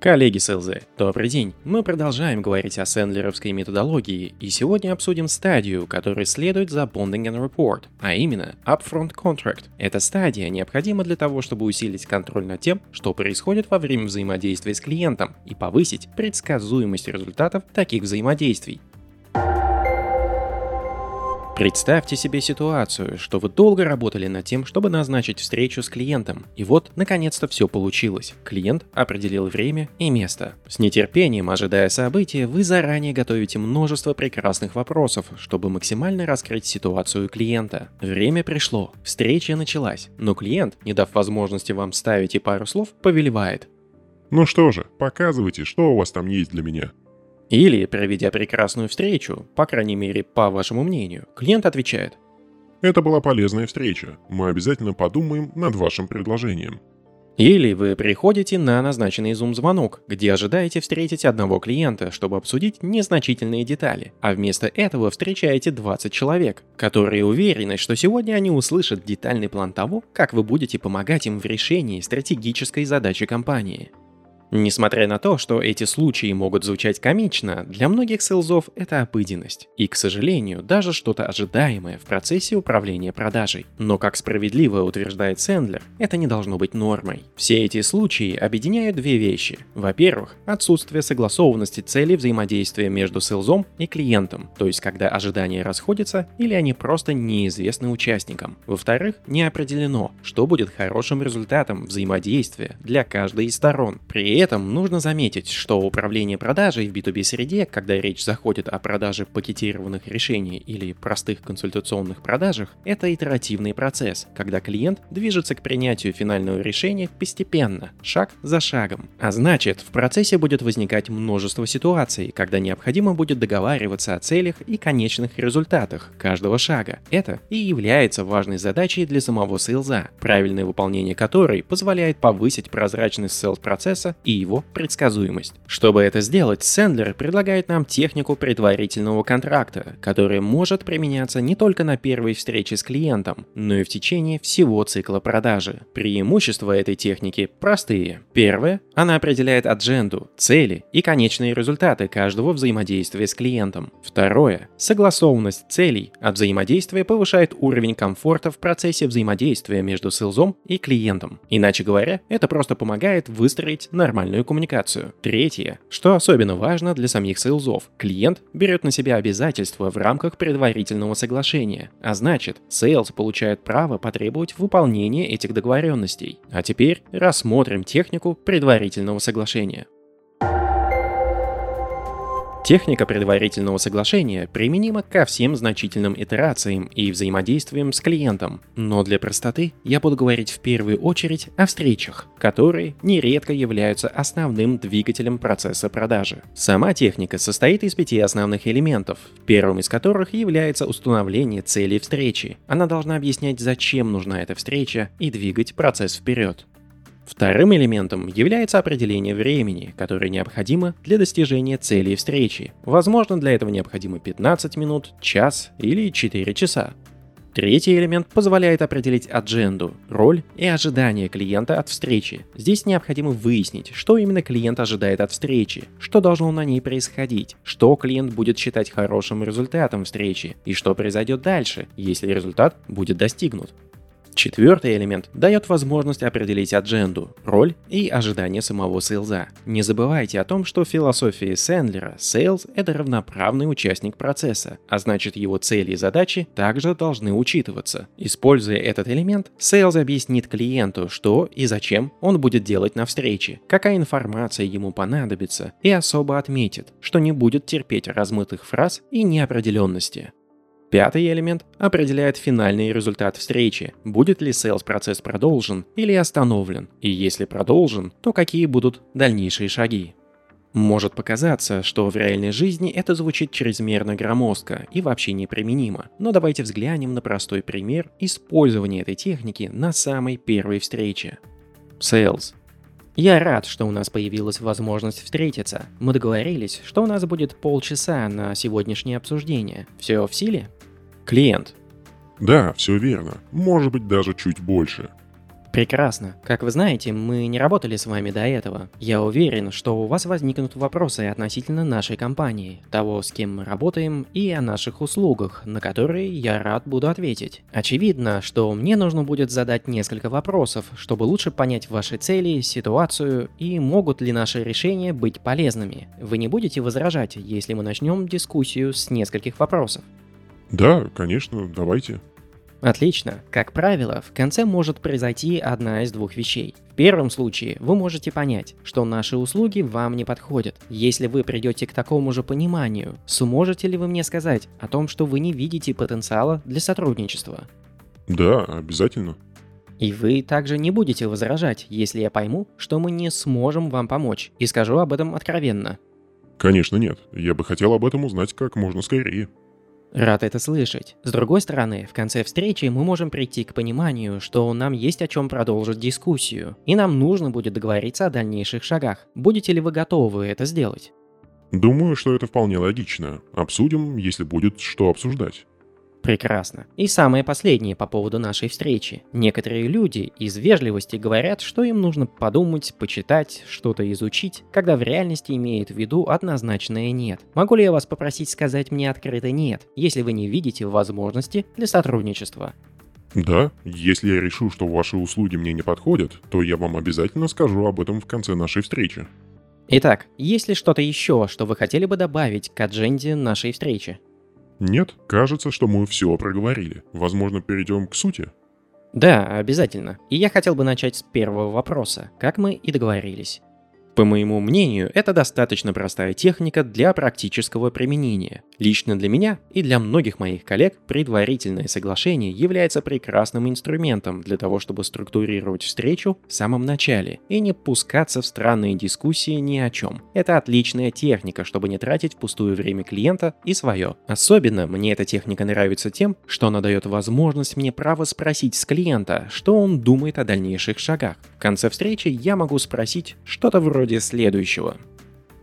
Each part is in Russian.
Коллеги СЛЗ, добрый день! Мы продолжаем говорить о сэндлеровской методологии и сегодня обсудим стадию, которая следует за Bonding and Report, а именно Upfront Contract. Эта стадия необходима для того, чтобы усилить контроль над тем, что происходит во время взаимодействия с клиентом и повысить предсказуемость результатов таких взаимодействий. Представьте себе ситуацию, что вы долго работали над тем, чтобы назначить встречу с клиентом, и вот, наконец-то все получилось. Клиент определил время и место. С нетерпением, ожидая события, вы заранее готовите множество прекрасных вопросов, чтобы максимально раскрыть ситуацию клиента. Время пришло, встреча началась, но клиент, не дав возможности вам ставить и пару слов, повелевает. Ну что же, показывайте, что у вас там есть для меня. Или, проведя прекрасную встречу, по крайней мере, по вашему мнению, клиент отвечает. Это была полезная встреча. Мы обязательно подумаем над вашим предложением. Или вы приходите на назначенный Zoom-звонок, где ожидаете встретить одного клиента, чтобы обсудить незначительные детали, а вместо этого встречаете 20 человек, которые уверены, что сегодня они услышат детальный план того, как вы будете помогать им в решении стратегической задачи компании. Несмотря на то, что эти случаи могут звучать комично, для многих селзов это обыденность. И, к сожалению, даже что-то ожидаемое в процессе управления продажей. Но, как справедливо утверждает Сэндлер, это не должно быть нормой. Все эти случаи объединяют две вещи. Во-первых, отсутствие согласованности целей взаимодействия между селзом и клиентом, то есть когда ожидания расходятся или они просто неизвестны участникам. Во-вторых, не определено, что будет хорошим результатом взаимодействия для каждой из сторон. При этом нужно заметить, что управление продажей в B2B среде, когда речь заходит о продаже пакетированных решений или простых консультационных продажах, это итеративный процесс, когда клиент движется к принятию финального решения постепенно, шаг за шагом. А значит, в процессе будет возникать множество ситуаций, когда необходимо будет договариваться о целях и конечных результатах каждого шага. Это и является важной задачей для самого сейлза, правильное выполнение которой позволяет повысить прозрачность сейлс-процесса и его предсказуемость. Чтобы это сделать, Сэндлер предлагает нам технику предварительного контракта, которая может применяться не только на первой встрече с клиентом, но и в течение всего цикла продажи. Преимущества этой техники простые. Первое, она определяет адженду, цели и конечные результаты каждого взаимодействия с клиентом. Второе, согласованность целей от взаимодействия повышает уровень комфорта в процессе взаимодействия между селзом и клиентом. Иначе говоря, это просто помогает выстроить нормальный нормальную коммуникацию. Третье, что особенно важно для самих сейлзов, клиент берет на себя обязательства в рамках предварительного соглашения, а значит, сейлз получает право потребовать выполнения этих договоренностей. А теперь рассмотрим технику предварительного соглашения. Техника предварительного соглашения применима ко всем значительным итерациям и взаимодействиям с клиентом, но для простоты я буду говорить в первую очередь о встречах, которые нередко являются основным двигателем процесса продажи. Сама техника состоит из пяти основных элементов, первым из которых является установление цели встречи. Она должна объяснять, зачем нужна эта встреча и двигать процесс вперед. Вторым элементом является определение времени, которое необходимо для достижения цели встречи. Возможно, для этого необходимо 15 минут, час или 4 часа. Третий элемент позволяет определить адженду, роль и ожидания клиента от встречи. Здесь необходимо выяснить, что именно клиент ожидает от встречи, что должно на ней происходить, что клиент будет считать хорошим результатом встречи и что произойдет дальше, если результат будет достигнут. Четвертый элемент дает возможность определить адженду, роль и ожидания самого сейлза. Не забывайте о том, что в философии Сэндлера сейлз – это равноправный участник процесса, а значит его цели и задачи также должны учитываться. Используя этот элемент, сейлз объяснит клиенту, что и зачем он будет делать на встрече, какая информация ему понадобится, и особо отметит, что не будет терпеть размытых фраз и неопределенности. Пятый элемент определяет финальный результат встречи. Будет ли sales процесс продолжен или остановлен, и если продолжен, то какие будут дальнейшие шаги. Может показаться, что в реальной жизни это звучит чрезмерно громоздко и вообще неприменимо, но давайте взглянем на простой пример использования этой техники на самой первой встрече. Sales. Я рад, что у нас появилась возможность встретиться. Мы договорились, что у нас будет полчаса на сегодняшнее обсуждение. Все в силе? Клиент. Да, все верно. Может быть даже чуть больше. Прекрасно. Как вы знаете, мы не работали с вами до этого. Я уверен, что у вас возникнут вопросы относительно нашей компании, того, с кем мы работаем, и о наших услугах, на которые я рад буду ответить. Очевидно, что мне нужно будет задать несколько вопросов, чтобы лучше понять ваши цели, ситуацию и могут ли наши решения быть полезными. Вы не будете возражать, если мы начнем дискуссию с нескольких вопросов? Да, конечно, давайте. Отлично. Как правило, в конце может произойти одна из двух вещей. В первом случае вы можете понять, что наши услуги вам не подходят. Если вы придете к такому же пониманию, сможете ли вы мне сказать о том, что вы не видите потенциала для сотрудничества? Да, обязательно. И вы также не будете возражать, если я пойму, что мы не сможем вам помочь, и скажу об этом откровенно. Конечно нет. Я бы хотел об этом узнать как можно скорее. Рад это слышать. С другой стороны, в конце встречи мы можем прийти к пониманию, что нам есть о чем продолжить дискуссию, и нам нужно будет договориться о дальнейших шагах. Будете ли вы готовы это сделать? Думаю, что это вполне логично. Обсудим, если будет что обсуждать. Прекрасно. И самое последнее по поводу нашей встречи. Некоторые люди из вежливости говорят, что им нужно подумать, почитать, что-то изучить, когда в реальности имеют в виду однозначное «нет». Могу ли я вас попросить сказать мне открыто «нет», если вы не видите возможности для сотрудничества? Да, если я решу, что ваши услуги мне не подходят, то я вам обязательно скажу об этом в конце нашей встречи. Итак, есть ли что-то еще, что вы хотели бы добавить к адженде нашей встречи? Нет, кажется, что мы все проговорили. Возможно, перейдем к сути? Да, обязательно. И я хотел бы начать с первого вопроса, как мы и договорились. По моему мнению, это достаточно простая техника для практического применения. Лично для меня и для многих моих коллег предварительное соглашение является прекрасным инструментом для того, чтобы структурировать встречу в самом начале и не пускаться в странные дискуссии ни о чем. Это отличная техника, чтобы не тратить впустую время клиента и свое. Особенно мне эта техника нравится тем, что она дает возможность мне право спросить с клиента, что он думает о дальнейших шагах. В конце встречи я могу спросить что-то вроде следующего.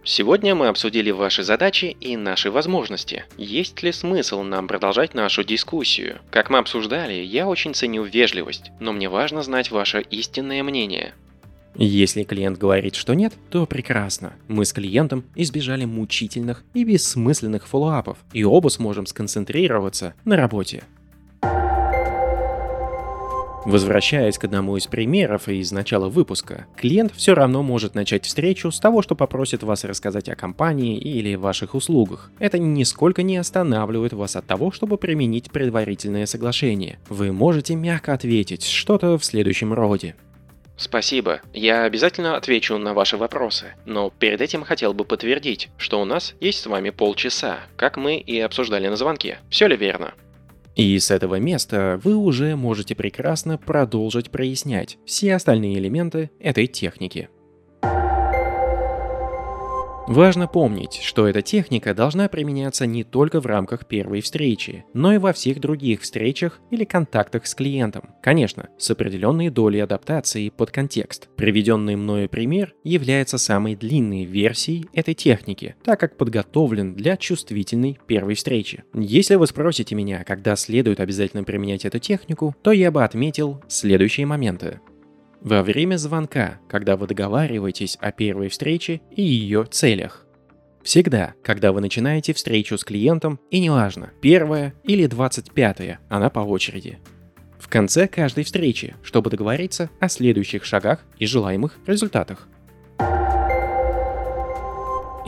Сегодня мы обсудили ваши задачи и наши возможности. Есть ли смысл нам продолжать нашу дискуссию? Как мы обсуждали, я очень ценю вежливость, но мне важно знать ваше истинное мнение. Если клиент говорит, что нет, то прекрасно. Мы с клиентом избежали мучительных и бессмысленных фоллоуапов, и оба сможем сконцентрироваться на работе. Возвращаясь к одному из примеров из начала выпуска, клиент все равно может начать встречу с того, что попросит вас рассказать о компании или ваших услугах. Это нисколько не останавливает вас от того, чтобы применить предварительное соглашение. Вы можете мягко ответить что-то в следующем роде. Спасибо. Я обязательно отвечу на ваши вопросы. Но перед этим хотел бы подтвердить, что у нас есть с вами полчаса, как мы и обсуждали на звонке. Все ли верно? И с этого места вы уже можете прекрасно продолжить прояснять все остальные элементы этой техники. Важно помнить, что эта техника должна применяться не только в рамках первой встречи, но и во всех других встречах или контактах с клиентом. Конечно, с определенной долей адаптации под контекст. Приведенный мною пример является самой длинной версией этой техники, так как подготовлен для чувствительной первой встречи. Если вы спросите меня, когда следует обязательно применять эту технику, то я бы отметил следующие моменты. Во время звонка, когда вы договариваетесь о первой встрече и ее целях. Всегда, когда вы начинаете встречу с клиентом, и неважно, первая или двадцать пятая, она по очереди. В конце каждой встречи, чтобы договориться о следующих шагах и желаемых результатах.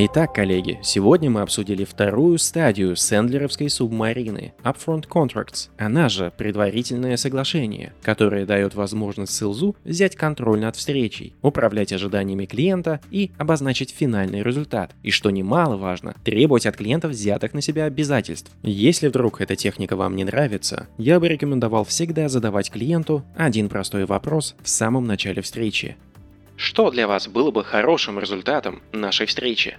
Итак, коллеги, сегодня мы обсудили вторую стадию сэндлеровской субмарины – Upfront Contracts, она же предварительное соглашение, которое дает возможность СИЛЗу взять контроль над встречей, управлять ожиданиями клиента и обозначить финальный результат. И что немаловажно, требовать от клиента взятых на себя обязательств. Если вдруг эта техника вам не нравится, я бы рекомендовал всегда задавать клиенту один простой вопрос в самом начале встречи. Что для вас было бы хорошим результатом нашей встречи?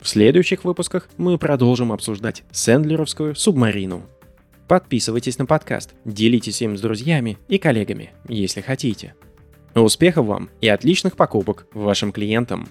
В следующих выпусках мы продолжим обсуждать Сэндлеровскую субмарину. Подписывайтесь на подкаст, делитесь им с друзьями и коллегами, если хотите. Успехов вам и отличных покупок вашим клиентам!